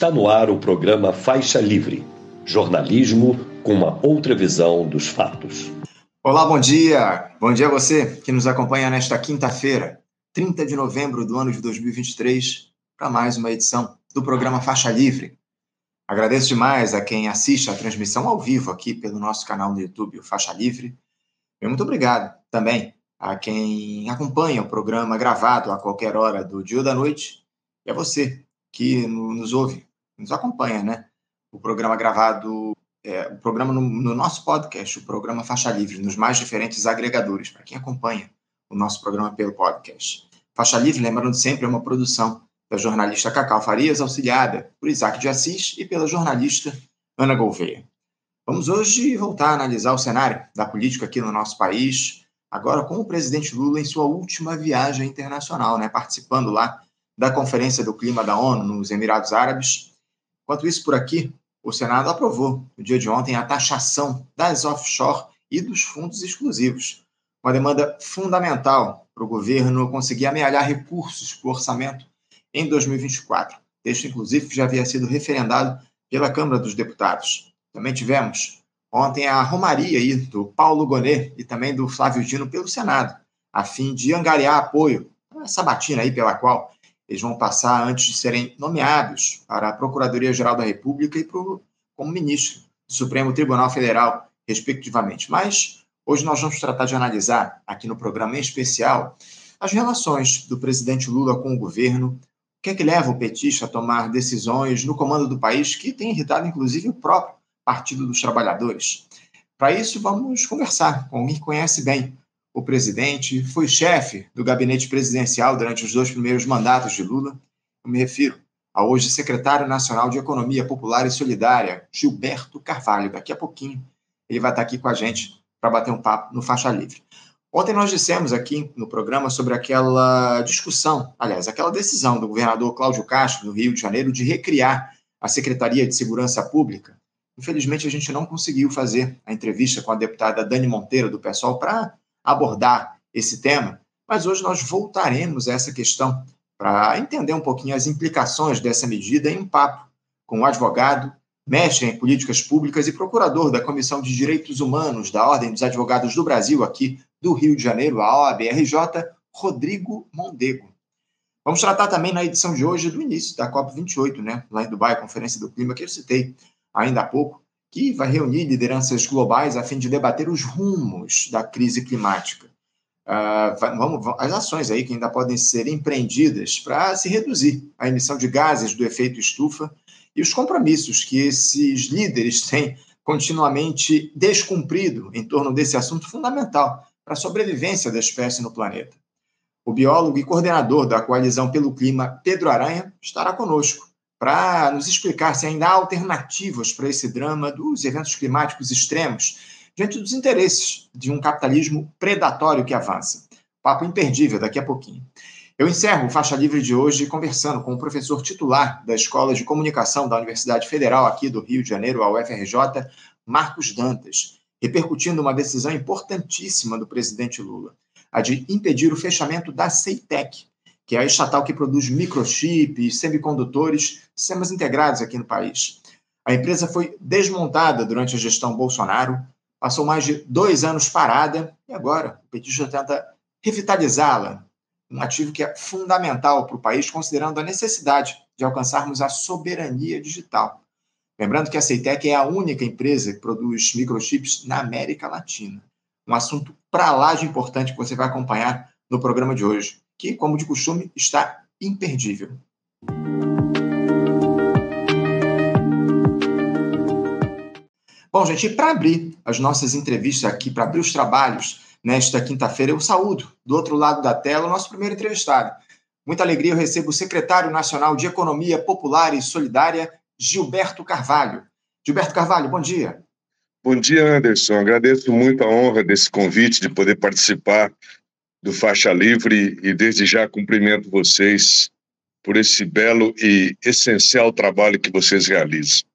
Está no ar o programa Faixa Livre jornalismo com uma outra visão dos fatos. Olá, bom dia! Bom dia a você que nos acompanha nesta quinta-feira, 30 de novembro do ano de 2023, para mais uma edição do programa Faixa Livre. Agradeço demais a quem assiste a transmissão ao vivo aqui pelo nosso canal no YouTube, o Faixa Livre. E muito obrigado também a quem acompanha o programa gravado a qualquer hora do dia ou da noite e a você que nos ouve, nos acompanha, né? O programa gravado, é, o programa no, no, nosso podcast, o programa Faixa Livre, nos mais diferentes agregadores, para quem acompanha o nosso programa pelo podcast. Faixa Livre, lembrando sempre, é uma produção da jornalista Cacau Farias, auxiliada por Isaac de Assis e pela jornalista Ana Gouveia. Vamos hoje voltar a analisar o cenário da política aqui no nosso país, agora com o presidente Lula em sua última viagem internacional, né, participando lá da Conferência do Clima da ONU nos Emirados Árabes. Enquanto isso, por aqui, o Senado aprovou, no dia de ontem, a taxação das offshore e dos fundos exclusivos, uma demanda fundamental para o governo conseguir amealhar recursos para o orçamento em 2024. Texto, inclusive, já havia sido referendado pela Câmara dos Deputados. Também tivemos ontem a romaria aí do Paulo Gonet e também do Flávio Dino pelo Senado, a fim de angariar apoio essa batina aí pela qual eles vão passar antes de serem nomeados para a Procuradoria-Geral da República e pro, como ministro do Supremo Tribunal Federal, respectivamente. Mas hoje nós vamos tratar de analisar, aqui no programa em especial, as relações do presidente Lula com o governo, o que é que leva o petista a tomar decisões no comando do país que tem irritado, inclusive, o próprio Partido dos Trabalhadores. Para isso, vamos conversar com quem conhece bem o presidente, foi chefe do gabinete presidencial durante os dois primeiros mandatos de Lula. Eu me refiro ao hoje secretário nacional de Economia Popular e Solidária, Gilberto Carvalho. Daqui a pouquinho ele vai estar aqui com a gente para bater um papo no Faixa Livre. Ontem nós dissemos aqui no programa sobre aquela discussão, aliás, aquela decisão do governador Cláudio Castro, do Rio de Janeiro, de recriar a Secretaria de Segurança Pública. Infelizmente, a gente não conseguiu fazer a entrevista com a deputada Dani Monteiro, do PSOL, para abordar esse tema, mas hoje nós voltaremos a essa questão para entender um pouquinho as implicações dessa medida em um papo com o advogado, mestre em políticas públicas e procurador da Comissão de Direitos Humanos da Ordem dos Advogados do Brasil, aqui do Rio de Janeiro, a OABRJ, Rodrigo Mondego. Vamos tratar também na edição de hoje do início da COP28, né, lá em Dubai, a Conferência do Clima, que eu citei ainda há pouco, que vai reunir lideranças globais a fim de debater os rumos da crise climática. Uh, vamos, as ações aí que ainda podem ser empreendidas para se reduzir a emissão de gases do efeito estufa e os compromissos que esses líderes têm continuamente descumprido em torno desse assunto fundamental para a sobrevivência da espécie no planeta. O biólogo e coordenador da Coalizão pelo Clima, Pedro Aranha, estará conosco para nos explicar se ainda há alternativas para esse drama dos eventos climáticos extremos diante dos interesses de um capitalismo predatório que avança. Papo imperdível daqui a pouquinho. Eu encerro o Faixa Livre de hoje conversando com o professor titular da Escola de Comunicação da Universidade Federal aqui do Rio de Janeiro, a UFRJ, Marcos Dantas, repercutindo uma decisão importantíssima do presidente Lula, a de impedir o fechamento da CEITEC, que é a estatal que produz microchips, semicondutores, sistemas integrados aqui no país. A empresa foi desmontada durante a gestão Bolsonaro, passou mais de dois anos parada e agora o petista tenta revitalizá-la, um ativo que é fundamental para o país, considerando a necessidade de alcançarmos a soberania digital. Lembrando que a Ceitec é a única empresa que produz microchips na América Latina. Um assunto para lá de importante que você vai acompanhar no programa de hoje que, como de costume, está imperdível. Bom, gente, para abrir as nossas entrevistas aqui, para abrir os trabalhos nesta quinta-feira, eu saúdo do outro lado da tela o nosso primeiro entrevistado. Muita alegria eu recebo o secretário nacional de Economia Popular e Solidária, Gilberto Carvalho. Gilberto Carvalho, bom dia. Bom dia, Anderson. Agradeço muito a honra desse convite de poder participar do Faixa Livre e desde já cumprimento vocês por esse belo e essencial trabalho que vocês realizam.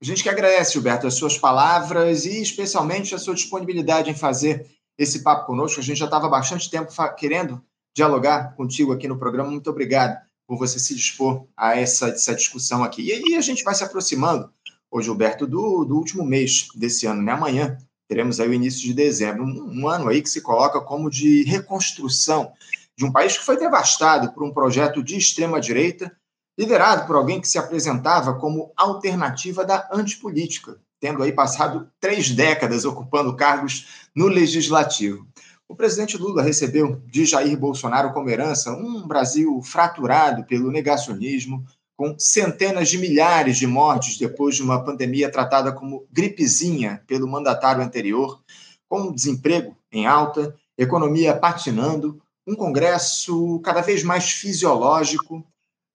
A gente que agradece, Gilberto, as suas palavras e especialmente a sua disponibilidade em fazer esse papo conosco. A gente já estava bastante tempo querendo dialogar contigo aqui no programa. Muito obrigado por você se dispor a essa, essa discussão aqui. E aí a gente vai se aproximando, ô Gilberto, do, do último mês desse ano, né? Amanhã teremos aí o início de dezembro, um, um ano aí que se coloca como de reconstrução de um país que foi devastado por um projeto de extrema-direita, liderado por alguém que se apresentava como alternativa da antipolítica, tendo aí passado três décadas ocupando cargos no legislativo. O presidente Lula recebeu de Jair Bolsonaro como herança um Brasil fraturado pelo negacionismo, com centenas de milhares de mortes depois de uma pandemia tratada como gripezinha pelo mandatário anterior, com desemprego em alta, economia patinando, um Congresso cada vez mais fisiológico.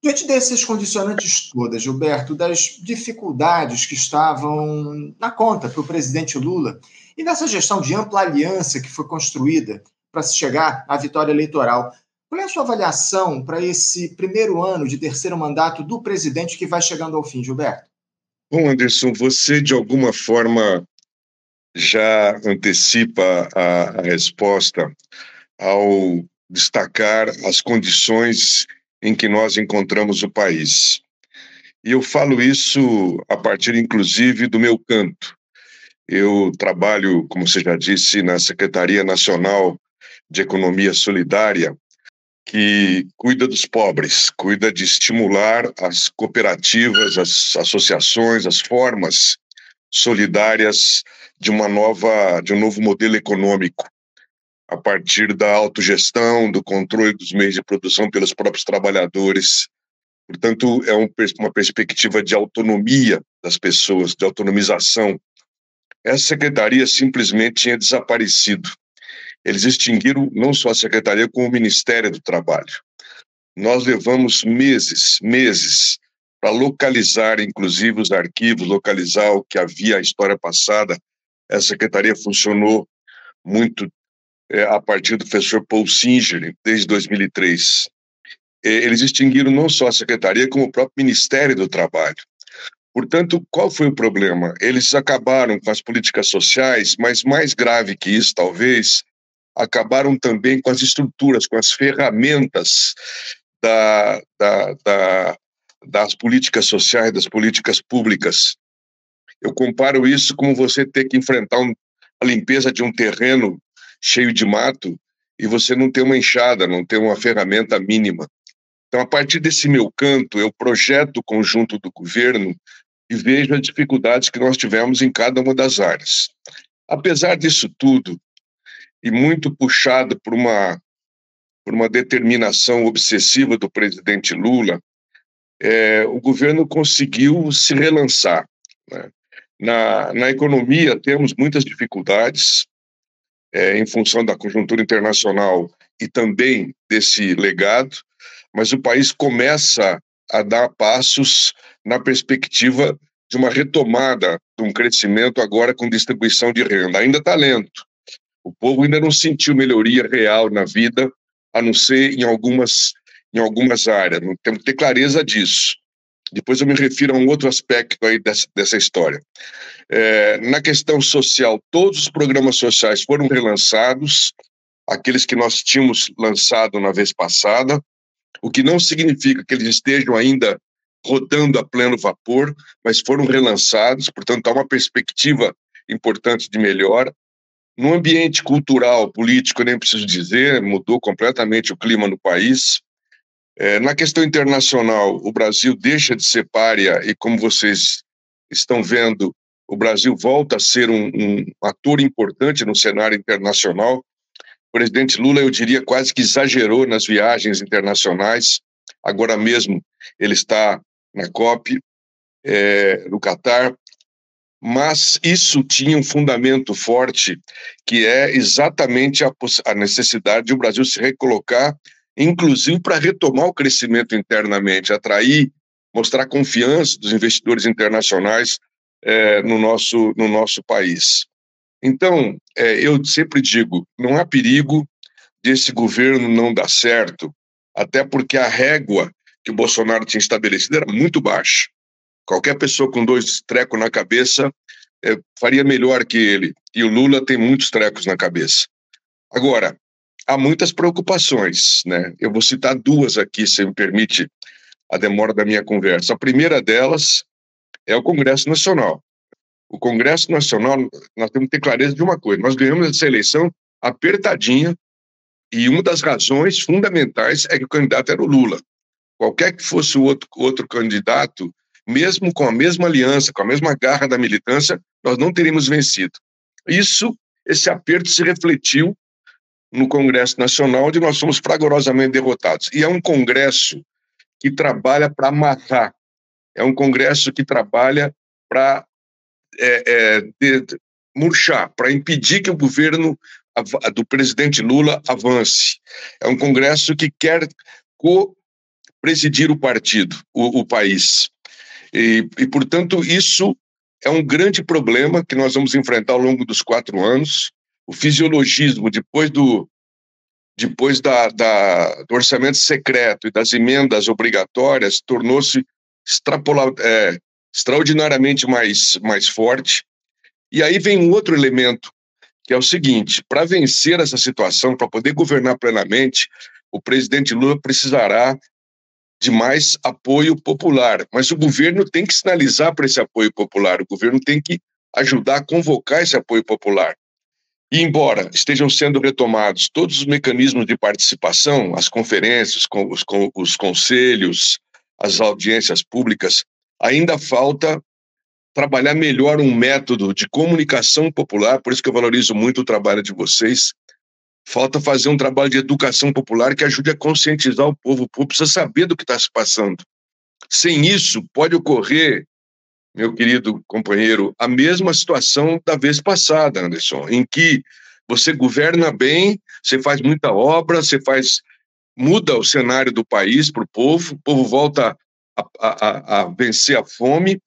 Diante desses condicionantes todas, Gilberto, das dificuldades que estavam na conta para o presidente Lula e dessa gestão de ampla aliança que foi construída para se chegar à vitória eleitoral, qual é a sua avaliação para esse primeiro ano de terceiro mandato do presidente que vai chegando ao fim, Gilberto? Bom, Anderson, você de alguma forma já antecipa a, a resposta ao destacar as condições em que nós encontramos o país. E eu falo isso a partir, inclusive, do meu canto. Eu trabalho, como você já disse, na Secretaria Nacional de Economia Solidária, que cuida dos pobres, cuida de estimular as cooperativas, as associações, as formas solidárias de uma nova, de um novo modelo econômico a partir da autogestão, do controle dos meios de produção pelos próprios trabalhadores. Portanto, é um, uma perspectiva de autonomia das pessoas, de autonomização. Essa secretaria simplesmente tinha desaparecido. Eles extinguiram não só a secretaria, como o Ministério do Trabalho. Nós levamos meses, meses, para localizar, inclusive, os arquivos, localizar o que havia, a história passada. Essa secretaria funcionou muito é, a partir do professor Paul Singer, desde 2003. É, eles extinguiram não só a secretaria, como o próprio Ministério do Trabalho. Portanto, qual foi o problema? Eles acabaram com as políticas sociais, mas mais grave que isso, talvez, acabaram também com as estruturas, com as ferramentas da, da, da, das políticas sociais, das políticas públicas. Eu comparo isso como você ter que enfrentar um, a limpeza de um terreno cheio de mato e você não tem uma enxada, não tem uma ferramenta mínima. Então, a partir desse meu canto, eu projeto o conjunto do governo e vejo as dificuldades que nós tivemos em cada uma das áreas. Apesar disso tudo, e muito puxado por uma, por uma determinação obsessiva do presidente Lula, é, o governo conseguiu se relançar. Né? Na, na economia, temos muitas dificuldades, é, em função da conjuntura internacional e também desse legado, mas o país começa a dar passos na perspectiva de uma retomada de um crescimento agora com distribuição de renda. Ainda está lento. O povo ainda não sentiu melhoria real na vida, a não ser em algumas, em algumas áreas. Não temos que ter clareza disso. Depois eu me refiro a um outro aspecto aí dessa, dessa história. É, na questão social, todos os programas sociais foram relançados, aqueles que nós tínhamos lançado na vez passada, o que não significa que eles estejam ainda rodando a pleno vapor, mas foram relançados, portanto, há uma perspectiva importante de melhora. No ambiente cultural, político, nem preciso dizer, mudou completamente o clima no país. É, na questão internacional, o Brasil deixa de ser párea e, como vocês estão vendo, o Brasil volta a ser um, um ator importante no cenário internacional. O presidente Lula, eu diria, quase que exagerou nas viagens internacionais. Agora mesmo ele está na COP, é, no Catar, mas isso tinha um fundamento forte, que é exatamente a, a necessidade de o Brasil se recolocar inclusive para retomar o crescimento internamente, atrair, mostrar confiança dos investidores internacionais é, no, nosso, no nosso país. Então, é, eu sempre digo: não há perigo desse governo não dar certo, até porque a régua que o Bolsonaro tinha estabelecido era muito baixa. Qualquer pessoa com dois trecos na cabeça é, faria melhor que ele. E o Lula tem muitos trecos na cabeça. Agora, há muitas preocupações, né? Eu vou citar duas aqui, se me permite a demora da minha conversa. A primeira delas é o Congresso Nacional. O Congresso Nacional, nós temos que ter clareza de uma coisa: nós ganhamos essa eleição apertadinha e uma das razões fundamentais é que o candidato era o Lula. Qualquer que fosse o outro, outro candidato, mesmo com a mesma aliança, com a mesma garra da militância, nós não teríamos vencido. Isso, esse aperto se refletiu no Congresso Nacional, onde nós fomos fragorosamente derrotados. E é um Congresso que trabalha para amarrar, é um Congresso que trabalha para é, é, murchar, para impedir que o governo do presidente Lula avance. É um Congresso que quer co-presidir o partido, o, o país. E, e, portanto, isso é um grande problema que nós vamos enfrentar ao longo dos quatro anos. O fisiologismo, depois do, depois da, da, do orçamento secreto e das emendas obrigatórias, tornou-se é, extraordinariamente mais, mais forte. E aí vem um outro elemento, que é o seguinte: para vencer essa situação, para poder governar plenamente, o presidente Lula precisará de mais apoio popular. Mas o governo tem que sinalizar para esse apoio popular, o governo tem que ajudar a convocar esse apoio popular. E embora estejam sendo retomados todos os mecanismos de participação, as conferências, os, os conselhos, as audiências públicas, ainda falta trabalhar melhor um método de comunicação popular, por isso que eu valorizo muito o trabalho de vocês. Falta fazer um trabalho de educação popular que ajude a conscientizar o povo. O povo precisa saber do que está se passando. Sem isso, pode ocorrer meu querido companheiro, a mesma situação da vez passada, Anderson, em que você governa bem, você faz muita obra, você faz muda o cenário do país para o povo, o povo volta a, a, a, vencer a fome,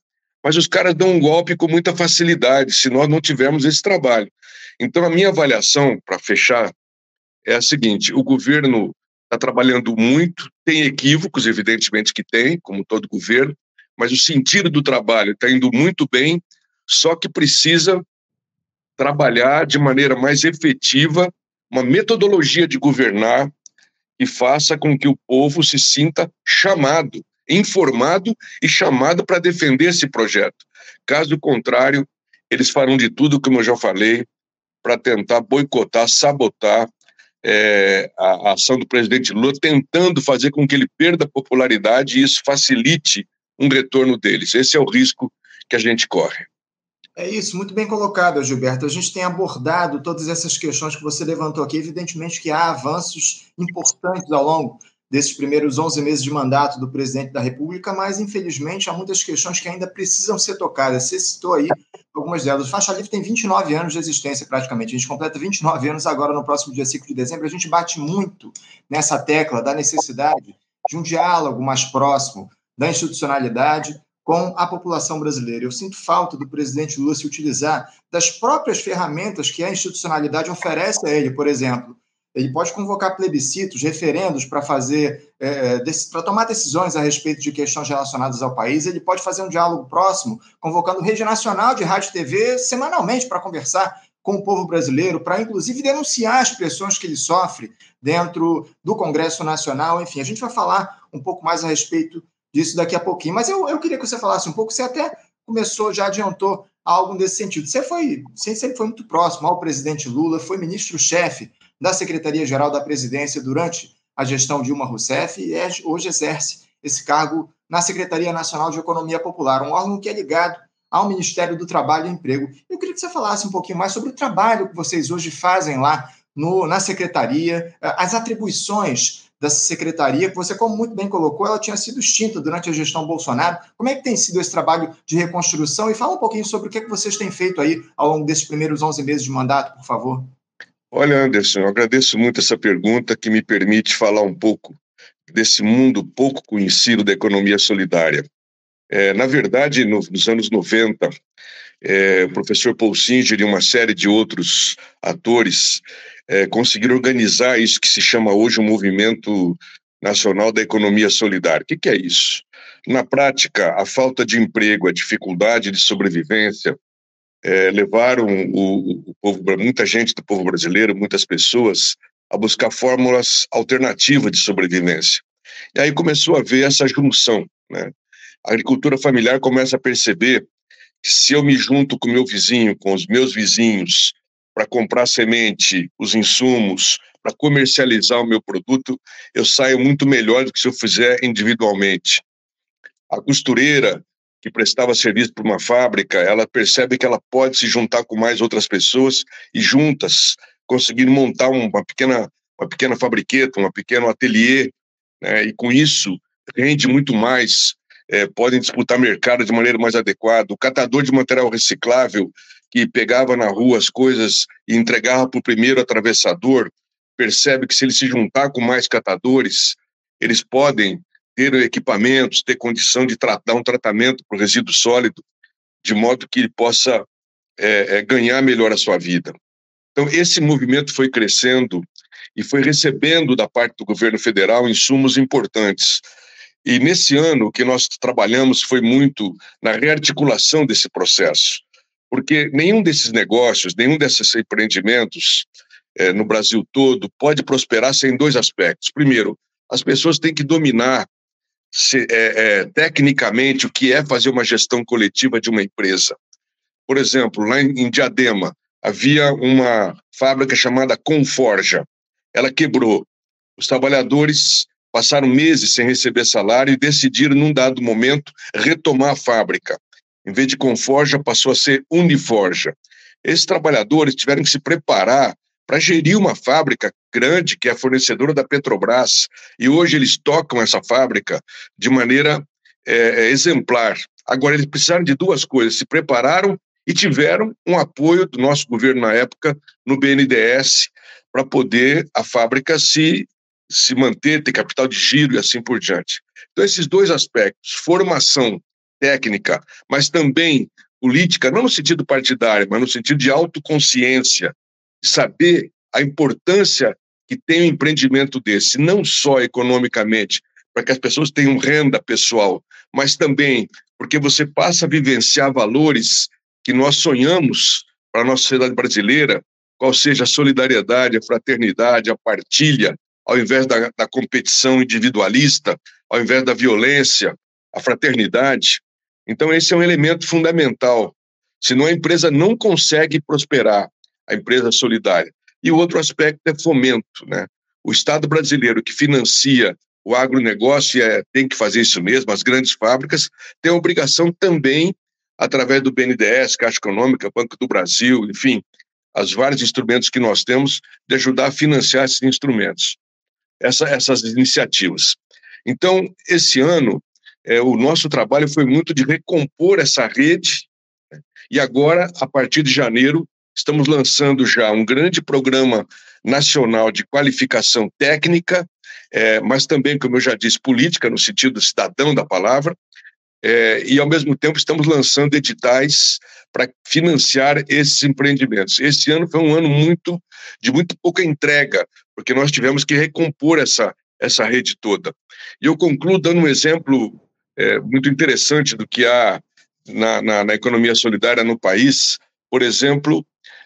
mas os caras dão um golpe com muita facilidade se nós não tivermos esse trabalho. Então, a minha avaliação, para fechar, é a seguinte: o governo está trabalhando muito, tem equívocos, evidentemente que tem, como todo governo, mas o sentido do trabalho está indo muito bem, só que precisa trabalhar de maneira mais efetiva uma metodologia de governar que faça com que o povo se sinta chamado, informado e chamado para defender esse projeto. Caso contrário, eles farão de tudo, como eu já falei, para tentar boicotar, sabotar é, a, a ação do presidente Lula, tentando fazer com que ele perda popularidade e isso facilite um retorno deles. Esse é o risco que a gente corre. É isso, muito bem colocado, Gilberto. A gente tem abordado todas essas questões que você levantou aqui. Evidentemente que há avanços importantes ao longo desses primeiros 11 meses de mandato do presidente da República, mas infelizmente há muitas questões que ainda precisam ser tocadas. Você citou aí algumas delas. O Faixa Livre tem 29 anos de existência praticamente. A gente completa 29 anos agora no próximo dia 5 de dezembro. A gente bate muito nessa tecla da necessidade de um diálogo mais próximo, da institucionalidade com a população brasileira. Eu sinto falta do presidente Lula se utilizar das próprias ferramentas que a institucionalidade oferece a ele, por exemplo. Ele pode convocar plebiscitos, referendos para fazer, é, é para tomar decisões a respeito de questões relacionadas ao país. Ele pode fazer um diálogo próximo, convocando rede nacional de rádio e TV semanalmente para conversar com o povo brasileiro, para inclusive denunciar as pressões que ele sofre dentro do Congresso Nacional. Enfim, a gente vai falar um pouco mais a respeito disso daqui a pouquinho. Mas eu, eu queria que você falasse um pouco, você até começou, já adiantou algo nesse sentido. Você foi, você sempre foi muito próximo ao presidente Lula, foi ministro-chefe da Secretaria-Geral da Presidência durante a gestão Dilma Rousseff e hoje exerce esse cargo na Secretaria Nacional de Economia Popular, um órgão que é ligado ao Ministério do Trabalho e Emprego. Eu queria que você falasse um pouquinho mais sobre o trabalho que vocês hoje fazem lá no, na secretaria, as atribuições dessa secretaria, que você, como muito bem colocou, ela tinha sido extinta durante a gestão Bolsonaro. Como é que tem sido esse trabalho de reconstrução? E fala um pouquinho sobre o que, é que vocês têm feito aí ao longo desses primeiros 11 meses de mandato, por favor. Olha, Anderson, eu agradeço muito essa pergunta que me permite falar um pouco desse mundo pouco conhecido da economia solidária. É, na verdade, no, nos anos 90, é, o professor Paul Singer e uma série de outros atores é, conseguir organizar isso que se chama hoje o Movimento Nacional da Economia Solidária. O que, que é isso? Na prática, a falta de emprego, a dificuldade de sobrevivência é, levaram o, o, povo, muita gente do povo brasileiro, muitas pessoas, a buscar fórmulas alternativas de sobrevivência. E aí começou a ver essa junção. Né? A agricultura familiar começa a perceber que se eu me junto com meu vizinho, com os meus vizinhos, para comprar semente, os insumos, para comercializar o meu produto, eu saio muito melhor do que se eu fizer individualmente. A costureira que prestava serviço para uma fábrica, ela percebe que ela pode se juntar com mais outras pessoas e juntas conseguir montar uma pequena uma pequena fabriqueta, um pequeno ateliê, né? e com isso rende muito mais, é, podem disputar mercado de maneira mais adequada. O catador de material reciclável que pegava na rua as coisas e entregava para o primeiro atravessador, percebe que se ele se juntar com mais catadores, eles podem ter equipamentos, ter condição de tratar um tratamento para o resíduo sólido, de modo que ele possa é, é, ganhar melhor a sua vida. Então, esse movimento foi crescendo e foi recebendo da parte do governo federal insumos importantes. E nesse ano, o que nós trabalhamos foi muito na rearticulação desse processo, porque nenhum desses negócios, nenhum desses empreendimentos é, no Brasil todo pode prosperar sem dois aspectos. Primeiro, as pessoas têm que dominar se, é, é, tecnicamente o que é fazer uma gestão coletiva de uma empresa. Por exemplo, lá em, em Diadema, havia uma fábrica chamada Conforja. Ela quebrou. Os trabalhadores passaram meses sem receber salário e decidiram, num dado momento, retomar a fábrica. Em vez de Conforja, passou a ser Uniforja. Esses trabalhadores tiveram que se preparar para gerir uma fábrica grande que é fornecedora da Petrobras e hoje eles tocam essa fábrica de maneira é, é, exemplar. Agora eles precisaram de duas coisas: se prepararam e tiveram um apoio do nosso governo na época no BNDES para poder a fábrica se se manter, ter capital de giro e assim por diante. Então esses dois aspectos, formação técnica, mas também política, não no sentido partidário, mas no sentido de autoconsciência, saber a importância que tem um empreendimento desse, não só economicamente, para que as pessoas tenham renda pessoal, mas também porque você passa a vivenciar valores que nós sonhamos para a nossa sociedade brasileira, qual seja a solidariedade, a fraternidade, a partilha, ao invés da, da competição individualista, ao invés da violência, a fraternidade. Então, esse é um elemento fundamental. Senão a empresa não consegue prosperar a empresa solidária. E o outro aspecto é fomento. Né? O Estado brasileiro que financia o agronegócio é, tem que fazer isso mesmo, as grandes fábricas têm a obrigação também, através do BNDES, Caixa Econômica, Banco do Brasil, enfim, os vários instrumentos que nós temos, de ajudar a financiar esses instrumentos, essa, essas iniciativas. Então, esse ano, é, o nosso trabalho foi muito de recompor essa rede, né? e agora, a partir de janeiro, Estamos lançando já um grande programa nacional de qualificação técnica, é, mas também, como eu já disse, política, no sentido cidadão da palavra, é, e ao mesmo tempo estamos lançando editais para financiar esses empreendimentos. Esse ano foi um ano muito de muito pouca entrega, porque nós tivemos que recompor essa, essa rede toda. E eu concluo dando um exemplo é, muito interessante do que há na, na, na economia solidária no país. Por exemplo,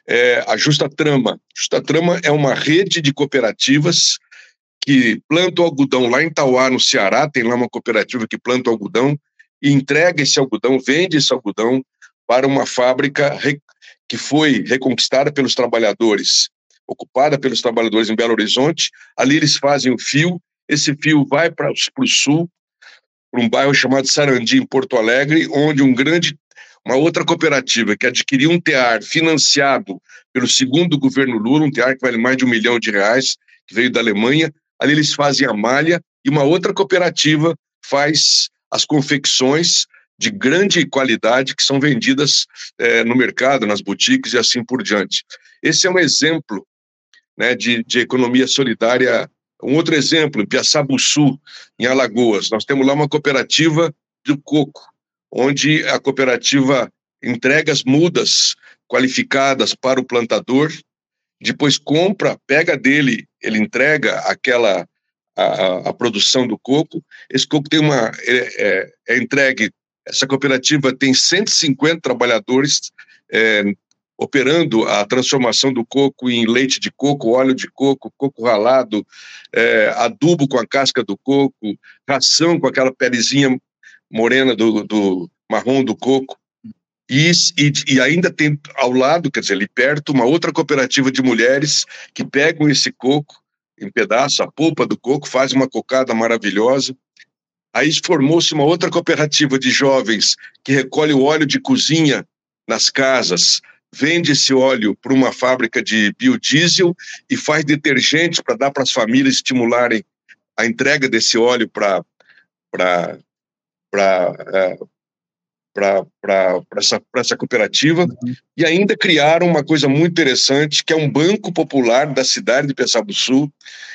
é, a Justa Trama. Justa Trama é uma rede de cooperativas que plantam algodão lá em Tauá, no Ceará, tem lá uma cooperativa que planta algodão e entrega esse algodão, vende esse algodão para uma fábrica que foi reconquistada pelos trabalhadores, ocupada pelos trabalhadores em Belo Horizonte. Ali eles fazem o fio, esse fio vai para o sul, para um bairro chamado Sarandi, em Porto Alegre, onde um grande uma outra cooperativa que adquiriu um tear financiado pelo segundo governo Lula, um tear que vale mais de um milhão de reais, que veio da Alemanha. Ali eles fazem a malha e uma outra cooperativa faz as confecções de grande qualidade que são vendidas é, no mercado, nas boutiques e assim por diante. Esse é um exemplo né, de, de economia solidária. Um outro exemplo, em Piaçabuçu, em Alagoas, nós temos lá uma cooperativa do coco onde a cooperativa entrega as mudas qualificadas para o plantador, depois compra, pega dele, ele entrega aquela a, a produção do coco. Esse coco tem uma é, é, é entregue. Essa cooperativa tem 150 trabalhadores é, operando a transformação do coco em leite de coco, óleo de coco, coco ralado, é, adubo com a casca do coco, ração com aquela pelezinha morena do, do marrom do coco. E, e, e, ainda tem ao lado, quer dizer, ali perto, uma outra cooperativa de mulheres que pegam esse coco em pedaço, a polpa do coco, fazem uma cocada maravilhosa. Aí formou-se uma outra cooperativa de jovens que recolhe o óleo de cozinha nas casas, vende esse óleo para uma fábrica de biodiesel e faz detergente para dar para as famílias estimularem a entrega desse óleo para para para essa, essa cooperativa uhum. e ainda criaram uma coisa muito interessante, que é um banco popular da cidade de Pessabo Sul,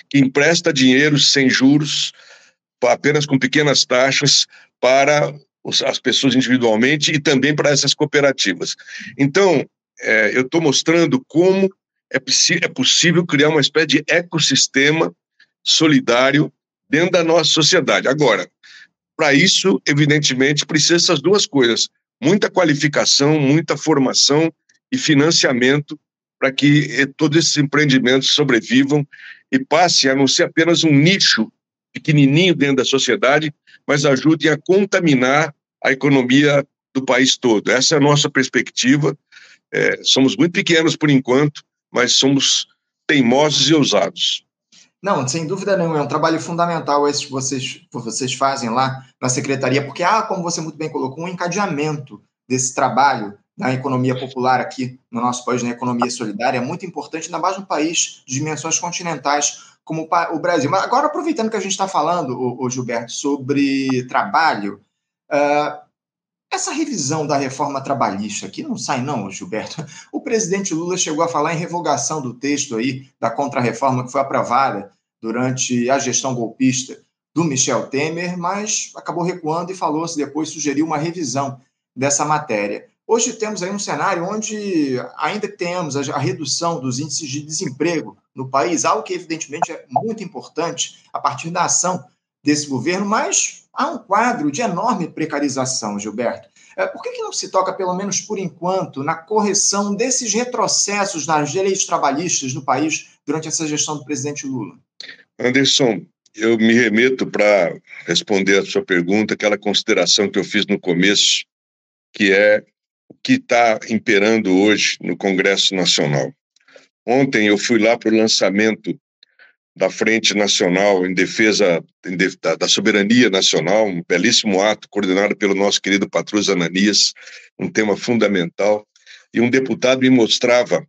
que empresta dinheiro sem juros, apenas com pequenas taxas, para as pessoas individualmente e também para essas cooperativas. Então, é, eu estou mostrando como é, é possível criar uma espécie de ecossistema solidário dentro da nossa sociedade. Agora, para isso, evidentemente, precisa essas duas coisas: muita qualificação, muita formação e financiamento para que eh, todos esses empreendimentos sobrevivam e passem a não ser apenas um nicho pequenininho dentro da sociedade, mas ajudem a contaminar a economia do país todo. Essa é a nossa perspectiva. É, somos muito pequenos por enquanto, mas somos teimosos e ousados. Não, sem dúvida nenhuma, é um trabalho fundamental esse que vocês, vocês fazem lá na secretaria, porque há, como você muito bem colocou, um encadeamento desse trabalho na economia popular aqui no nosso país, na economia solidária, é muito importante, ainda mais um país de dimensões continentais como o Brasil. Mas agora, aproveitando que a gente está falando, o, Gilberto, sobre trabalho, uh, essa revisão da reforma trabalhista aqui não sai, não, Gilberto. O presidente Lula chegou a falar em revogação do texto aí da contrarreforma que foi aprovada durante a gestão golpista do Michel Temer, mas acabou recuando e falou-se depois, sugeriu uma revisão dessa matéria. Hoje temos aí um cenário onde ainda temos a redução dos índices de desemprego no país, algo que evidentemente é muito importante a partir da ação desse governo, mas há um quadro de enorme precarização, Gilberto. É, por que, que não se toca, pelo menos por enquanto, na correção desses retrocessos nas direitos trabalhistas no país durante essa gestão do presidente Lula? Anderson, eu me remeto para responder a sua pergunta, aquela consideração que eu fiz no começo, que é o que está imperando hoje no Congresso Nacional. Ontem eu fui lá para o lançamento da Frente Nacional em defesa da, da, soberania nacional, um belíssimo ato coordenado pelo nosso querido Patrus Ananias, um tema fundamental. E um deputado me mostrava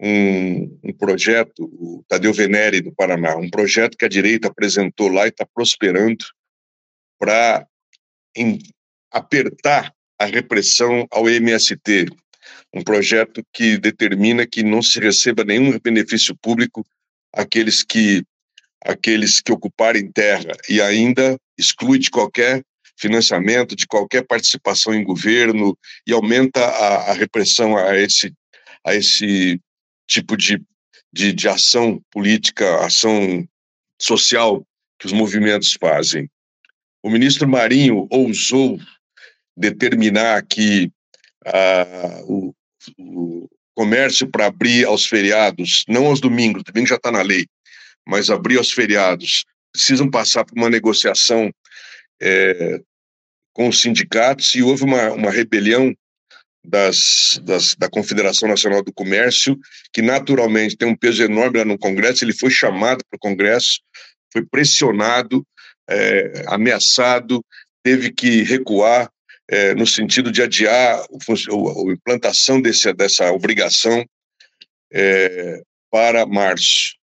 um, um projeto, o Tadeu Venere, do Paraná, um projeto que a direita apresentou lá e está prosperando para apertar a repressão ao MST, um projeto que determina que não se receba nenhum benefício público aqueles que aqueles que ocuparem terra e ainda exclui de qualquer financiamento, de qualquer participação em governo e aumenta a, a repressão a esse a esse tipo de, de, de ação política, ação social que os movimentos fazem. O ministro Marinho ousou determinar que ah, o, o, comércio para abrir aos feriados, não aos domingos, domingo já está na lei, mas abrir aos feriados, precisam passar por uma negociação é, com os sindicatos e houve uma, uma rebelião das, das, da Confederação Nacional do Comércio, que naturalmente tem um peso enorme lá no Congresso, ele foi chamado para o Congresso, foi pressionado, é, ameaçado, teve que recuar, é, no sentido de adiar a implantação desse, dessa obrigação é, para março.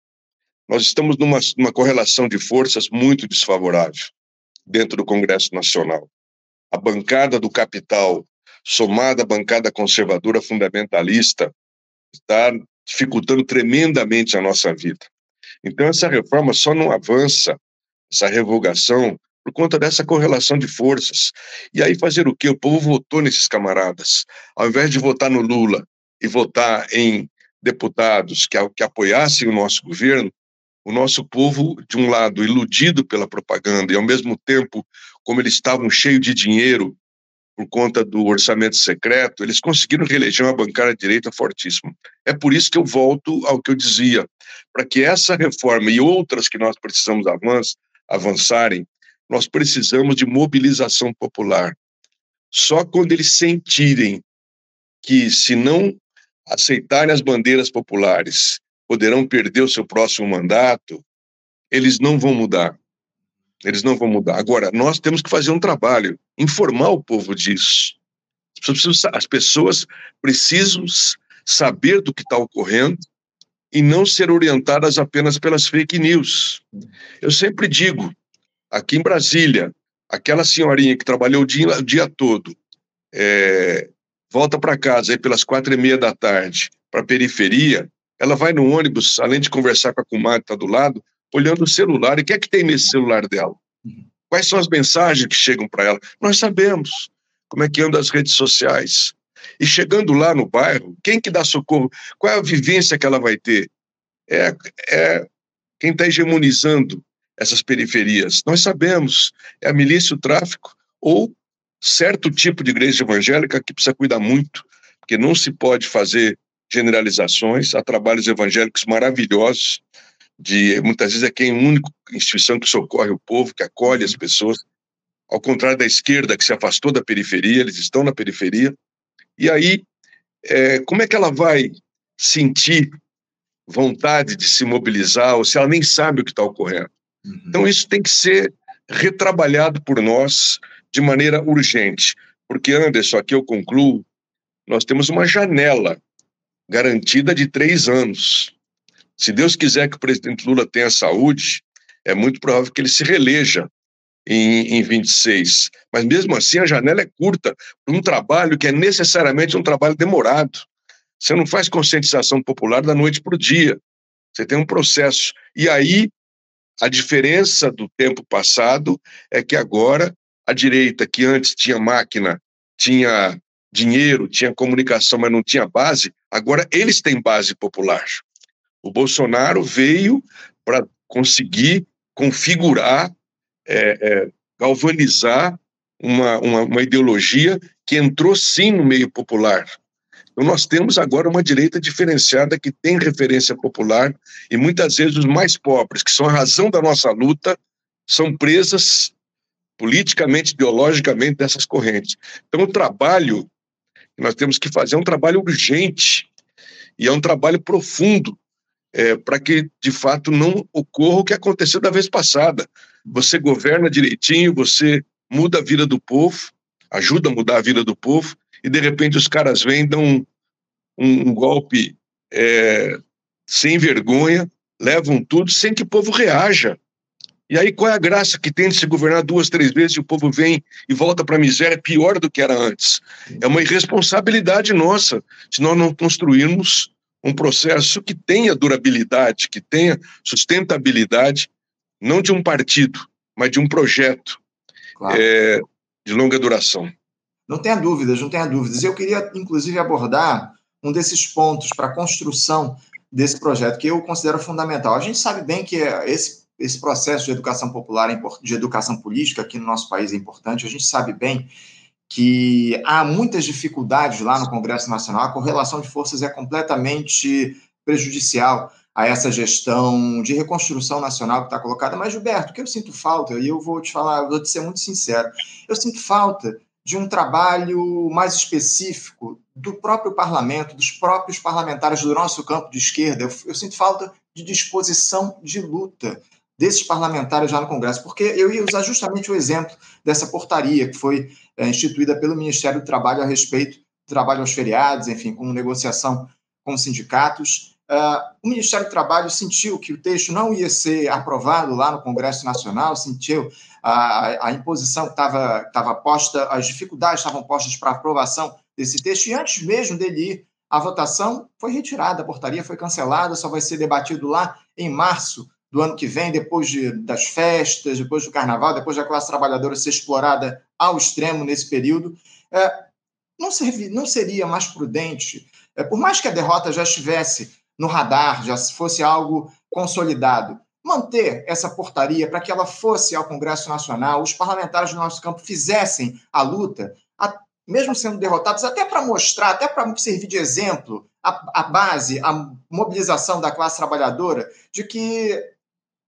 Nós estamos numa, numa correlação de forças muito desfavorável dentro do Congresso Nacional. A bancada do capital, somada à bancada conservadora fundamentalista, está dificultando tremendamente a nossa vida. Então, essa reforma só não avança, essa revogação, por conta dessa correlação de forças. E aí fazer o quê? O povo votou nesses camaradas. Ao invés de votar no Lula e votar em deputados que, que apoiassem o nosso governo, o nosso povo, de um lado, iludido pela propaganda e, ao mesmo tempo, como eles estavam cheios de dinheiro por conta do orçamento secreto, eles conseguiram reeleger uma bancada direita fortíssima. É por isso que eu volto ao que eu dizia, para que essa reforma e outras que nós precisamos avançarem, nós precisamos de mobilização popular. Só quando eles sentirem que, se não aceitarem as bandeiras populares, poderão perder o seu próximo mandato, eles não vão mudar. Eles não vão mudar. Agora, nós temos que fazer um trabalho, informar o povo disso. As pessoas precisam saber do que está ocorrendo e não ser orientadas apenas pelas fake news. Eu sempre digo, aqui em Brasília, aquela senhorinha que trabalhou o dia, o dia todo, é, volta para casa aí pelas quatro e meia da tarde, para a periferia, ela vai no ônibus, além de conversar com a comadre que está do lado, olhando o celular. E o que é que tem nesse celular dela? Quais são as mensagens que chegam para ela? Nós sabemos como é que andam as redes sociais. E chegando lá no bairro, quem que dá socorro? Qual é a vivência que ela vai ter? É, é quem está hegemonizando essas periferias. Nós sabemos, é a milícia, o tráfico, ou certo tipo de igreja evangélica que precisa cuidar muito, porque não se pode fazer generalizações. Há trabalhos evangélicos maravilhosos de muitas vezes é quem é a única instituição que socorre o povo, que acolhe as pessoas, ao contrário da esquerda que se afastou da periferia, eles estão na periferia. E aí, é, como é que ela vai sentir vontade de se mobilizar ou se ela nem sabe o que está ocorrendo? Uhum. Então isso tem que ser retrabalhado por nós de maneira urgente, porque Anderson, aqui eu concluo, nós temos uma janela garantida de três anos se Deus quiser que o presidente Lula tenha saúde, é muito provável que ele se reeleja em, em 26. Mas mesmo assim, a janela é curta para um trabalho que é necessariamente um trabalho demorado. Você não faz conscientização popular da noite para o dia. Você tem um processo. E aí, a diferença do tempo passado é que agora a direita, que antes tinha máquina, tinha dinheiro, tinha comunicação, mas não tinha base, agora eles têm base popular. O Bolsonaro veio para conseguir configurar, é, é, galvanizar uma, uma, uma ideologia que entrou sim no meio popular. Então, nós temos agora uma direita diferenciada que tem referência popular e muitas vezes os mais pobres, que são a razão da nossa luta, são presas politicamente, ideologicamente dessas correntes. Então, o trabalho que nós temos que fazer é um trabalho urgente e é um trabalho profundo é, para que, de fato, não ocorra o que aconteceu da vez passada. Você governa direitinho, você muda a vida do povo, ajuda a mudar a vida do povo, e de repente os caras vêm, dão um, um, um golpe é, sem vergonha, levam tudo sem que o povo reaja. E aí qual é a graça que tem de se governar duas, três vezes e o povo vem e volta para a miséria pior do que era antes? É uma irresponsabilidade nossa se nós não construirmos um processo que tenha durabilidade, que tenha sustentabilidade, não de um partido, mas de um projeto claro. é, de longa duração. Não tenha dúvidas, não tenha dúvidas. Eu queria, inclusive, abordar um desses pontos para a construção desse projeto, que eu considero fundamental. A gente sabe bem que esse, esse processo de educação popular, de educação política aqui no nosso país é importante, a gente sabe bem que há muitas dificuldades lá no Congresso Nacional, a correlação de forças é completamente prejudicial a essa gestão de reconstrução nacional que está colocada. Mas, Gilberto, o que eu sinto falta, e eu vou te falar, vou te ser muito sincero, eu sinto falta de um trabalho mais específico do próprio parlamento, dos próprios parlamentares do nosso campo de esquerda. Eu, eu sinto falta de disposição de luta desses parlamentares lá no Congresso, porque eu ia usar justamente o exemplo dessa portaria que foi é, instituída pelo Ministério do Trabalho a respeito do trabalho aos feriados, enfim, com negociação com sindicatos. Uh, o Ministério do Trabalho sentiu que o texto não ia ser aprovado lá no Congresso Nacional, sentiu a, a imposição que estava posta, as dificuldades estavam postas para aprovação desse texto, e antes mesmo dele ir à votação, foi retirada, a portaria foi cancelada, só vai ser debatido lá em março do ano que vem, depois de, das festas, depois do carnaval, depois da classe trabalhadora ser explorada ao extremo nesse período, é, não, servi, não seria mais prudente, é, por mais que a derrota já estivesse no radar, já fosse algo consolidado, manter essa portaria para que ela fosse ao Congresso Nacional, os parlamentares do nosso campo fizessem a luta, mesmo sendo derrotados, até para mostrar, até para servir de exemplo, a, a base, a mobilização da classe trabalhadora, de que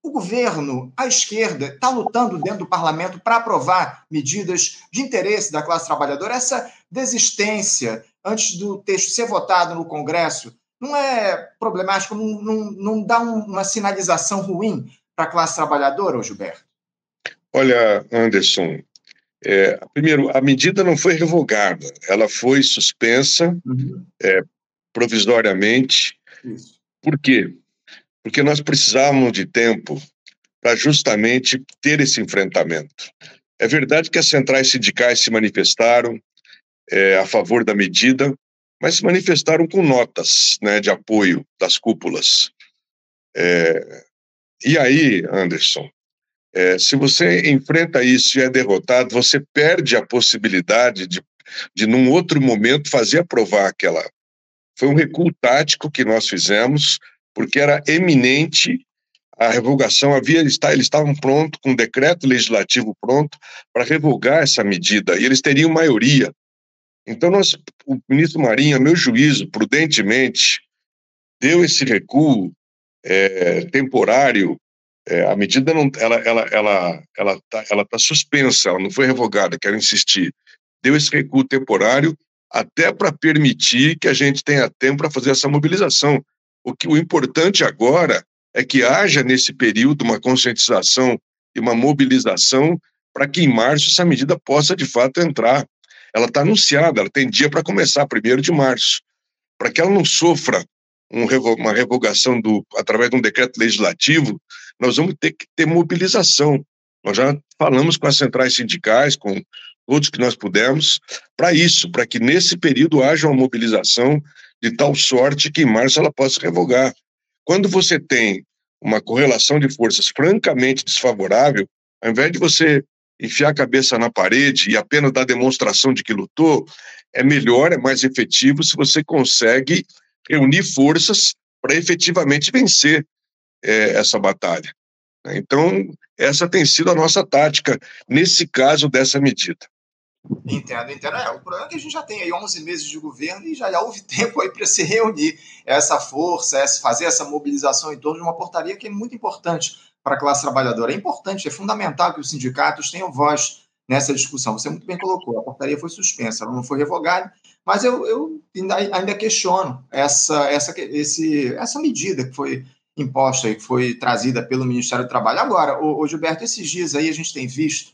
o governo, a esquerda, está lutando dentro do parlamento para aprovar medidas de interesse da classe trabalhadora. Essa desistência antes do texto ser votado no Congresso não é problemático, não, não, não dá uma sinalização ruim para a classe trabalhadora, Gilberto? Olha, Anderson, é, primeiro, a medida não foi revogada, ela foi suspensa uhum. é, provisoriamente. Isso. Por quê? Porque nós precisávamos de tempo para justamente ter esse enfrentamento. É verdade que as centrais sindicais se manifestaram é, a favor da medida, mas se manifestaram com notas né, de apoio das cúpulas. É, e aí, Anderson, é, se você enfrenta isso e é derrotado, você perde a possibilidade de, de, num outro momento, fazer aprovar aquela. Foi um recuo tático que nós fizemos, porque era eminente a revogação. Havia, eles estavam prontos, com um decreto legislativo pronto, para revogar essa medida, e eles teriam maioria. Então, nós, o ministro Marinho, a meu juízo, prudentemente, deu esse recuo é, temporário é, a medida não, ela, ela, ela, ela está ela tá suspensa, ela não foi revogada. Quero insistir. Deu esse recuo temporário até para permitir que a gente tenha tempo para fazer essa mobilização. O que o importante agora é que haja nesse período uma conscientização e uma mobilização para que em março essa medida possa de fato entrar. Ela está anunciada, ela tem dia para começar, primeiro de março, para que ela não sofra um, uma revogação do, através de um decreto legislativo nós vamos ter que ter mobilização. Nós já falamos com as centrais sindicais, com todos que nós pudermos, para isso, para que nesse período haja uma mobilização de tal sorte que em março ela possa revogar. Quando você tem uma correlação de forças francamente desfavorável, ao invés de você enfiar a cabeça na parede e apenas dar demonstração de que lutou, é melhor, é mais efetivo se você consegue reunir forças para efetivamente vencer é, essa batalha. Então, essa tem sido a nossa tática nesse caso dessa medida. Entendo, entendo. É, o problema é que a gente já tem aí 11 meses de governo e já, já houve tempo aí para se reunir essa força, essa, fazer essa mobilização em torno de uma portaria que é muito importante para a classe trabalhadora. É importante, é fundamental que os sindicatos tenham voz nessa discussão. Você muito bem colocou, a portaria foi suspensa, ela não foi revogada, mas eu, eu ainda, ainda questiono essa, essa, esse, essa medida que foi imposta aí, que foi trazida pelo Ministério do Trabalho. Agora, o, o Gilberto, esses dias aí a gente tem visto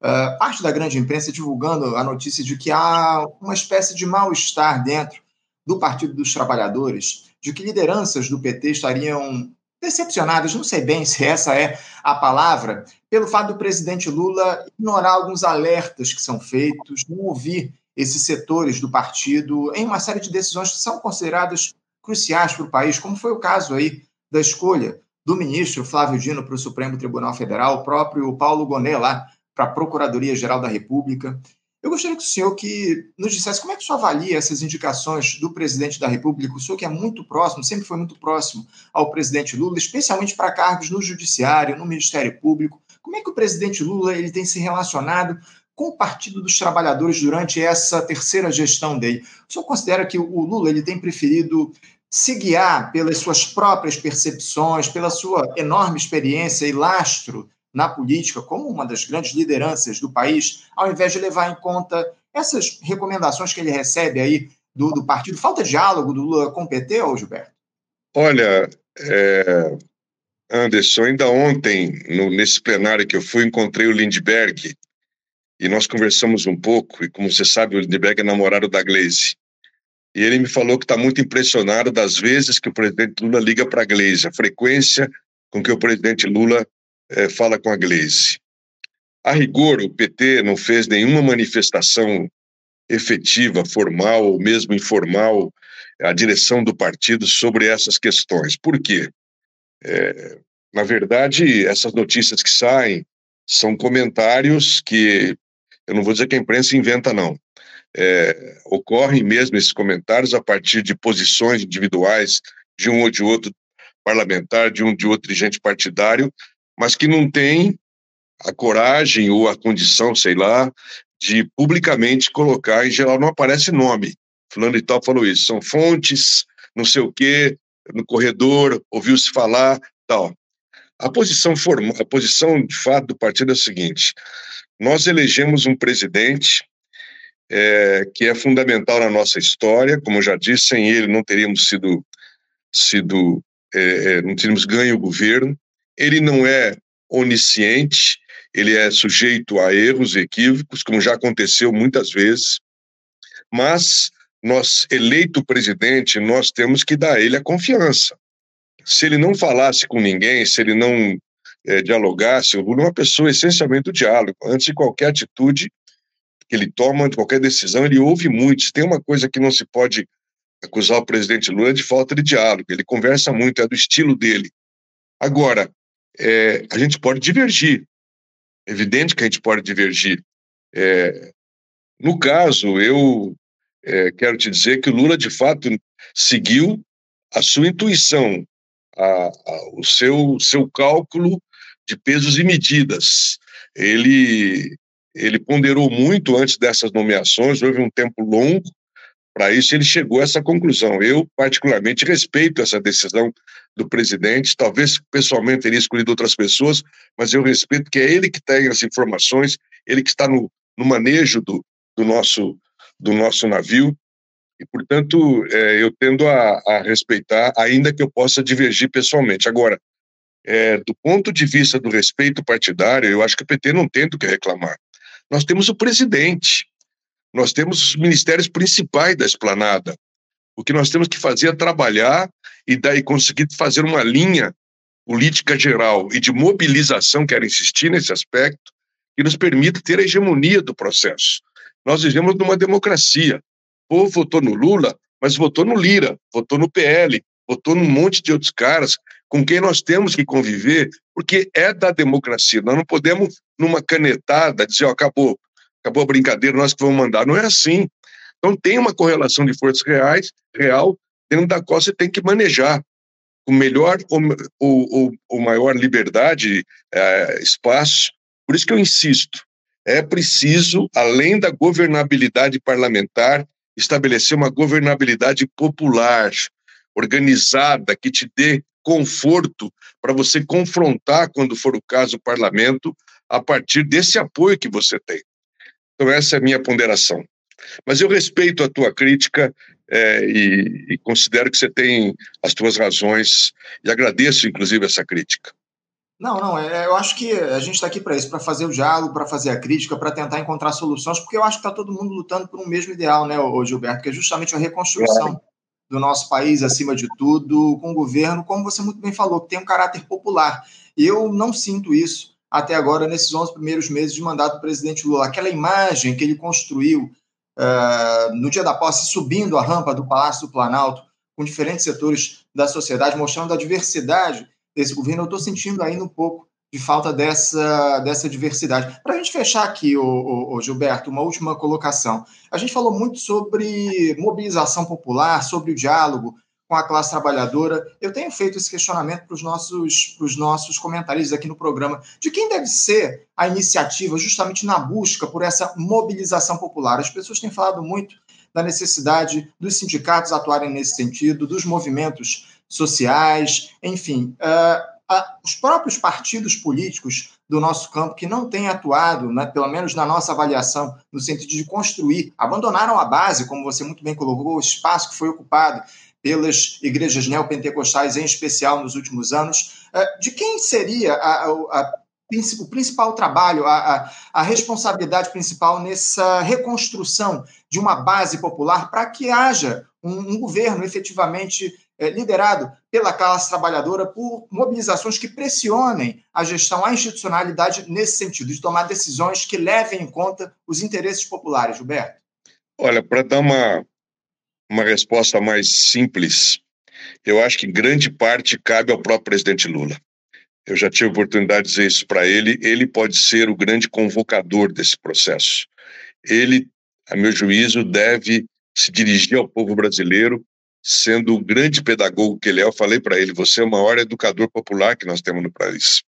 uh, parte da grande imprensa divulgando a notícia de que há uma espécie de mal-estar dentro do Partido dos Trabalhadores, de que lideranças do PT estariam decepcionadas, não sei bem se essa é a palavra, pelo fato do presidente Lula ignorar alguns alertas que são feitos, não ouvir esses setores do partido em uma série de decisões que são consideradas cruciais para o país, como foi o caso aí da escolha do ministro Flávio Dino para o Supremo Tribunal Federal, o próprio Paulo Gonet lá para a Procuradoria-Geral da República. Eu gostaria que o senhor que nos dissesse como é que o senhor avalia essas indicações do presidente da República, o senhor que é muito próximo, sempre foi muito próximo ao presidente Lula, especialmente para cargos no judiciário, no Ministério Público. Como é que o presidente Lula ele tem se relacionado com o Partido dos Trabalhadores durante essa terceira gestão dele? O senhor considera que o Lula ele tem preferido se guiar pelas suas próprias percepções, pela sua enorme experiência e lastro na política, como uma das grandes lideranças do país, ao invés de levar em conta essas recomendações que ele recebe aí do, do partido? Falta diálogo do Lula com o PT, ou Gilberto? Olha, é, Anderson, ainda ontem, no, nesse plenário que eu fui, encontrei o Lindbergh e nós conversamos um pouco, e como você sabe, o Lindbergh é namorado da Gleisi. E ele me falou que está muito impressionado das vezes que o presidente Lula liga para a Gleisi, a frequência com que o presidente Lula é, fala com a Gleisi. A rigor, o PT não fez nenhuma manifestação efetiva, formal ou mesmo informal, à direção do partido sobre essas questões. Por quê? É, na verdade, essas notícias que saem são comentários que eu não vou dizer que a imprensa inventa, não é, ocorrem mesmo esses comentários a partir de posições individuais de um ou de outro parlamentar, de um de outro dirigente partidário, mas que não tem a coragem ou a condição, sei lá, de publicamente colocar, em geral não aparece nome. Fulano e tal falou isso. São fontes, não sei o quê, no corredor, ouviu-se falar, tal. A posição formal, a posição de fato do partido é a seguinte: nós elegemos um presidente é, que é fundamental na nossa história, como eu já disse, sem ele não teríamos sido, sido é, é não teríamos ganho o governo. Ele não é onisciente, ele é sujeito a erros e equívocos, como já aconteceu muitas vezes, mas nós, eleito presidente, nós temos que dar a ele a confiança. Se ele não falasse com ninguém, se ele não é, dialogasse, o Lula é uma pessoa essencialmente do diálogo. Antes de qualquer atitude que ele toma, de qualquer decisão, ele ouve muito. Se tem uma coisa que não se pode acusar o presidente Lula é de falta de diálogo. Ele conversa muito, é do estilo dele. Agora, é, a gente pode divergir. É evidente que a gente pode divergir. É, no caso, eu é, quero te dizer que o Lula, de fato, seguiu a sua intuição, a, a, o seu, seu cálculo de pesos e medidas. Ele, ele ponderou muito antes dessas nomeações, houve um tempo longo para isso, ele chegou a essa conclusão. Eu, particularmente, respeito essa decisão do presidente, talvez pessoalmente teria escolhido outras pessoas, mas eu respeito que é ele que tem as informações, ele que está no, no manejo do, do nosso do nosso navio, e, portanto, é, eu tendo a, a, respeitar, ainda que eu possa divergir pessoalmente. Agora, é, do ponto de vista do respeito partidário, eu acho que o PT não tem do que reclamar. Nós temos o presidente, nós temos os ministérios principais da esplanada. O que nós temos que fazer é trabalhar e daí conseguir fazer uma linha política geral e de mobilização, quero insistir nesse aspecto, que nos permita ter a hegemonia do processo. Nós vivemos numa democracia. O povo votou no Lula, mas votou no Lira, votou no PL, votou num monte de outros caras com quem nós temos que conviver, porque é da democracia. Nós não podemos, numa canetada, dizer, ó, acabou, acabou a brincadeira, nós que vamos mandar. Não é assim. Então tem uma correlação de forças reais, real, dentro da qual você tem que manejar com melhor ou, ou, maior liberdade, é, espaço. Por isso que eu insisto, é preciso, além da governabilidade parlamentar, estabelecer uma governabilidade popular, organizada, que te dê conforto para você confrontar, quando for o caso, o parlamento, a partir desse apoio que você tem. Então, essa é a minha ponderação. Mas eu respeito a tua crítica é, e, e considero que você tem as tuas razões e agradeço, inclusive, essa crítica. Não, não, é, eu acho que a gente está aqui para isso, para fazer o diálogo, para fazer a crítica, para tentar encontrar soluções, porque eu acho que está todo mundo lutando por um mesmo ideal, né, Gilberto, que é justamente a reconstrução do nosso país, acima de tudo, com o governo, como você muito bem falou, que tem um caráter popular. Eu não sinto isso até agora, nesses 11 primeiros meses de mandato do presidente Lula. Aquela imagem que ele construiu uh, no dia da posse, subindo a rampa do Palácio do Planalto, com diferentes setores da sociedade, mostrando a diversidade desse governo, eu estou sentindo ainda um pouco de falta dessa, dessa diversidade. Para a gente fechar aqui, o, Gilberto, uma última colocação. A gente falou muito sobre mobilização popular, sobre o diálogo com a classe trabalhadora. Eu tenho feito esse questionamento para os nossos, nossos comentaristas aqui no programa, de quem deve ser a iniciativa justamente na busca por essa mobilização popular. As pessoas têm falado muito da necessidade dos sindicatos atuarem nesse sentido, dos movimentos sociais, enfim. Uh, uh, os próprios partidos políticos do nosso campo que não têm atuado, né, pelo menos na nossa avaliação, no sentido de construir, abandonaram a base, como você muito bem colocou, o espaço que foi ocupado pelas igrejas neopentecostais, em especial nos últimos anos. Uh, de quem seria a, a, o principal trabalho, a, a, a, responsabilidade principal nessa reconstrução de uma base popular para que haja um, um governo efetivamente é, liderado pela classe trabalhadora por mobilizações que pressionem a gestão, a institucionalidade nesse sentido, de tomar decisões que levem em conta os interesses populares, Gilberto? Olha, para dar uma, uma resposta mais simples, eu acho que grande parte cabe ao próprio presidente Lula. Eu já tive a oportunidade de dizer isso para ele. Ele pode ser o grande convocador desse processo. Ele, a meu juízo, deve se dirigir ao povo brasileiro sendo o grande pedagogo que ele é, eu falei para ele: você é o maior educador popular que nós temos no país.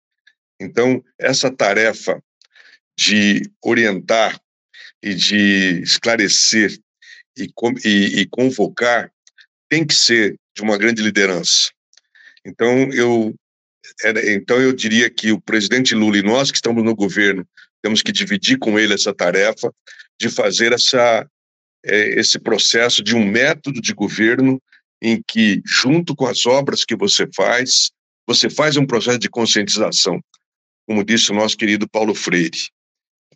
Então, essa tarefa de orientar e de esclarecer e, e, e convocar tem que ser de uma grande liderança. Então eu, então eu diria que o presidente Lula e nós que estamos no governo temos que dividir com ele essa tarefa de fazer essa, é, esse processo de um método de governo em que, junto com as obras que você faz, você faz um processo de conscientização, como disse o nosso querido Paulo Freire.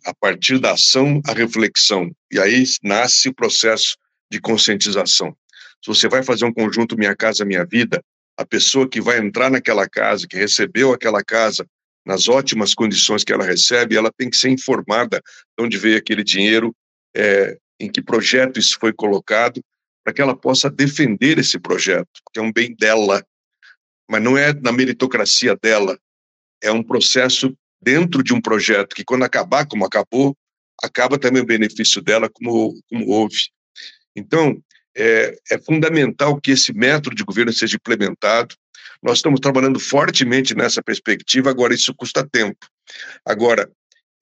A partir da ação, a reflexão, e aí nasce o processo de conscientização. Se você vai fazer um conjunto Minha Casa Minha Vida, a pessoa que vai entrar naquela casa, que recebeu aquela casa nas ótimas condições que ela recebe, ela tem que ser informada de onde veio aquele dinheiro, é, em que projeto isso foi colocado, para que ela possa defender esse projeto, que é um bem dela, mas não é na meritocracia dela, é um processo dentro de um projeto que, quando acabar como acabou, acaba também o benefício dela, como, como houve. Então, é, é fundamental que esse método de governo seja implementado. Nós estamos trabalhando fortemente nessa perspectiva, agora isso custa tempo. Agora,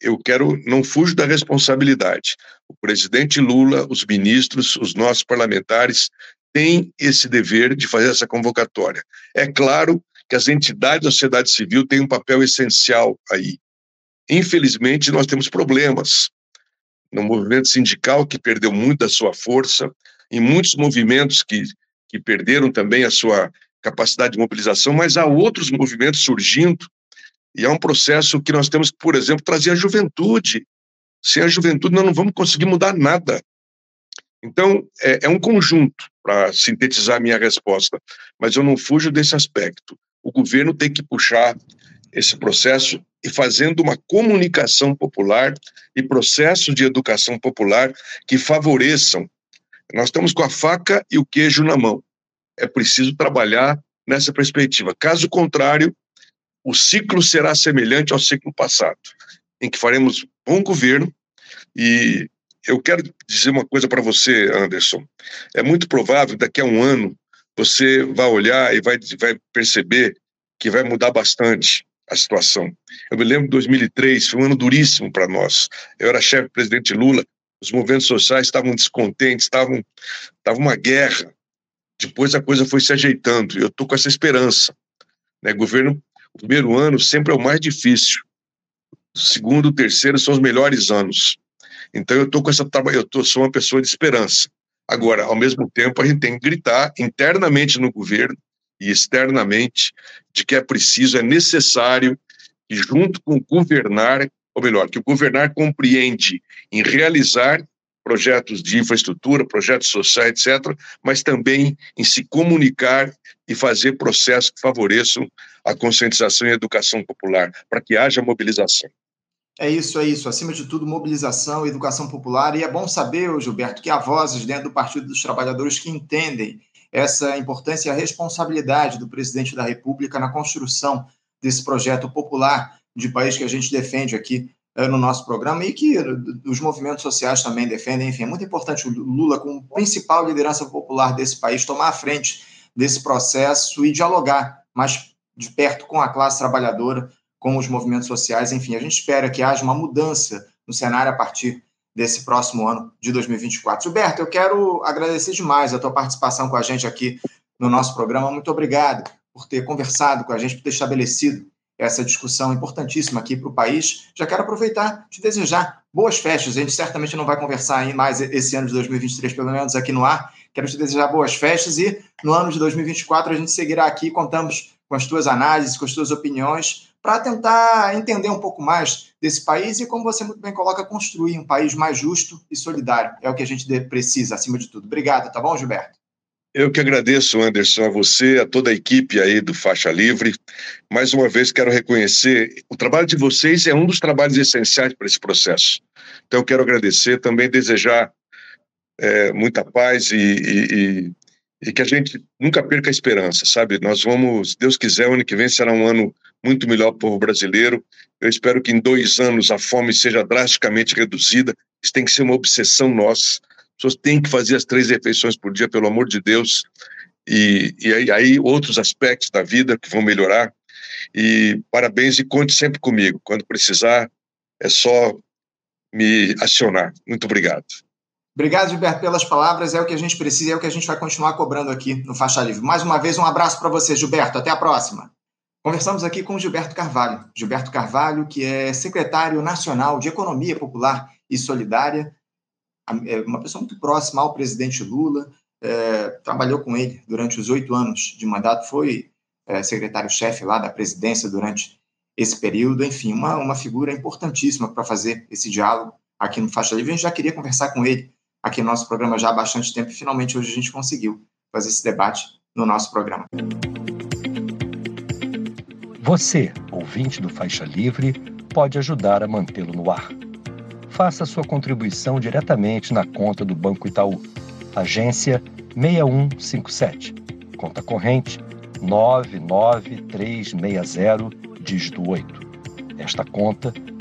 eu quero, não fujo da responsabilidade. O presidente Lula, os ministros, os nossos parlamentares têm esse dever de fazer essa convocatória. É claro que as entidades da sociedade civil têm um papel essencial aí. Infelizmente, nós temos problemas no movimento sindical, que perdeu muito da sua força, em muitos movimentos que, que perderam também a sua capacidade de mobilização, mas há outros movimentos surgindo e é um processo que nós temos por exemplo, trazer a juventude. Sem a juventude, nós não vamos conseguir mudar nada. Então, é, é um conjunto, para sintetizar a minha resposta, mas eu não fujo desse aspecto. O governo tem que puxar esse processo e fazendo uma comunicação popular e processos de educação popular que favoreçam. Nós estamos com a faca e o queijo na mão. É preciso trabalhar nessa perspectiva. Caso contrário, o ciclo será semelhante ao ciclo passado, em que faremos bom governo e eu quero dizer uma coisa para você, Anderson. É muito provável que daqui a um ano você vai olhar e vai, vai perceber que vai mudar bastante a situação. Eu me lembro de 2003, foi um ano duríssimo para nós. Eu era chefe do presidente Lula, os movimentos sociais estavam descontentes, estavam estava uma guerra. Depois a coisa foi se ajeitando e eu estou com essa esperança. Né? Governo o primeiro ano sempre é o mais difícil. Segundo, terceiro são os melhores anos. Então eu tô com essa eu tô sou uma pessoa de esperança. Agora, ao mesmo tempo, a gente tem que gritar internamente no governo e externamente de que é preciso, é necessário que junto com o governar, ou melhor, que o governar compreende em realizar projetos de infraestrutura, projetos sociais, etc., mas também em se comunicar e fazer processos que favoreçam a conscientização e a educação popular, para que haja mobilização. É isso, é isso. Acima de tudo, mobilização educação popular. E é bom saber, Gilberto, que há vozes dentro do Partido dos Trabalhadores que entendem essa importância e a responsabilidade do presidente da República na construção desse projeto popular de país que a gente defende aqui eh, no nosso programa e que os movimentos sociais também defendem. Enfim, é muito importante o Lula, como principal liderança popular desse país, tomar a frente desse processo e dialogar mais de perto com a classe trabalhadora, com os movimentos sociais. Enfim, a gente espera que haja uma mudança no cenário a partir desse próximo ano de 2024. Gilberto, eu quero agradecer demais a tua participação com a gente aqui no nosso programa. Muito obrigado por ter conversado com a gente, por ter estabelecido essa discussão importantíssima aqui para o país. Já quero aproveitar te desejar boas festas. A gente certamente não vai conversar mais esse ano de 2023, pelo menos aqui no ar. Quero te desejar boas festas e no ano de 2024 a gente seguirá aqui, contamos com as tuas análises, com as tuas opiniões, para tentar entender um pouco mais desse país e, como você muito bem coloca, construir um país mais justo e solidário. É o que a gente precisa, acima de tudo. Obrigado, tá bom, Gilberto? Eu que agradeço, Anderson, a você, a toda a equipe aí do Faixa Livre. Mais uma vez quero reconhecer o trabalho de vocês é um dos trabalhos essenciais para esse processo. Então quero agradecer, também desejar é, muita paz e, e, e, que a gente nunca perca a esperança, sabe? Nós vamos, Deus quiser, o ano que vem será um ano muito melhor para o povo brasileiro. Eu espero que em dois anos a fome seja drasticamente reduzida. Isso tem que ser uma obsessão nossa pessoas têm que fazer as três refeições por dia, pelo amor de Deus. E, e aí, aí, outros aspectos da vida que vão melhorar. E parabéns e conte sempre comigo. Quando precisar, é só me acionar. Muito obrigado. Obrigado, Gilberto, pelas palavras. É o que a gente precisa é o que a gente vai continuar cobrando aqui no Faixa Livre. Mais uma vez, um abraço para você, Gilberto. Até a próxima. Conversamos aqui com Gilberto Carvalho. Gilberto Carvalho, que é secretário nacional de Economia Popular e Solidária, é uma pessoa muito próxima ao presidente Lula, é, trabalhou com ele durante os oito anos de mandato, foi é, secretário-chefe lá da presidência durante esse período, enfim, uma, uma figura importantíssima para fazer esse diálogo aqui no Faixa Livre. A gente já queria conversar com ele aqui no nosso programa já há bastante tempo e finalmente hoje a gente conseguiu fazer esse debate no nosso programa. Você, ouvinte do Faixa Livre, pode ajudar a mantê-lo no ar. Faça sua contribuição diretamente na conta do Banco Itaú, agência 6157, conta corrente 99360, dígito 8. Esta conta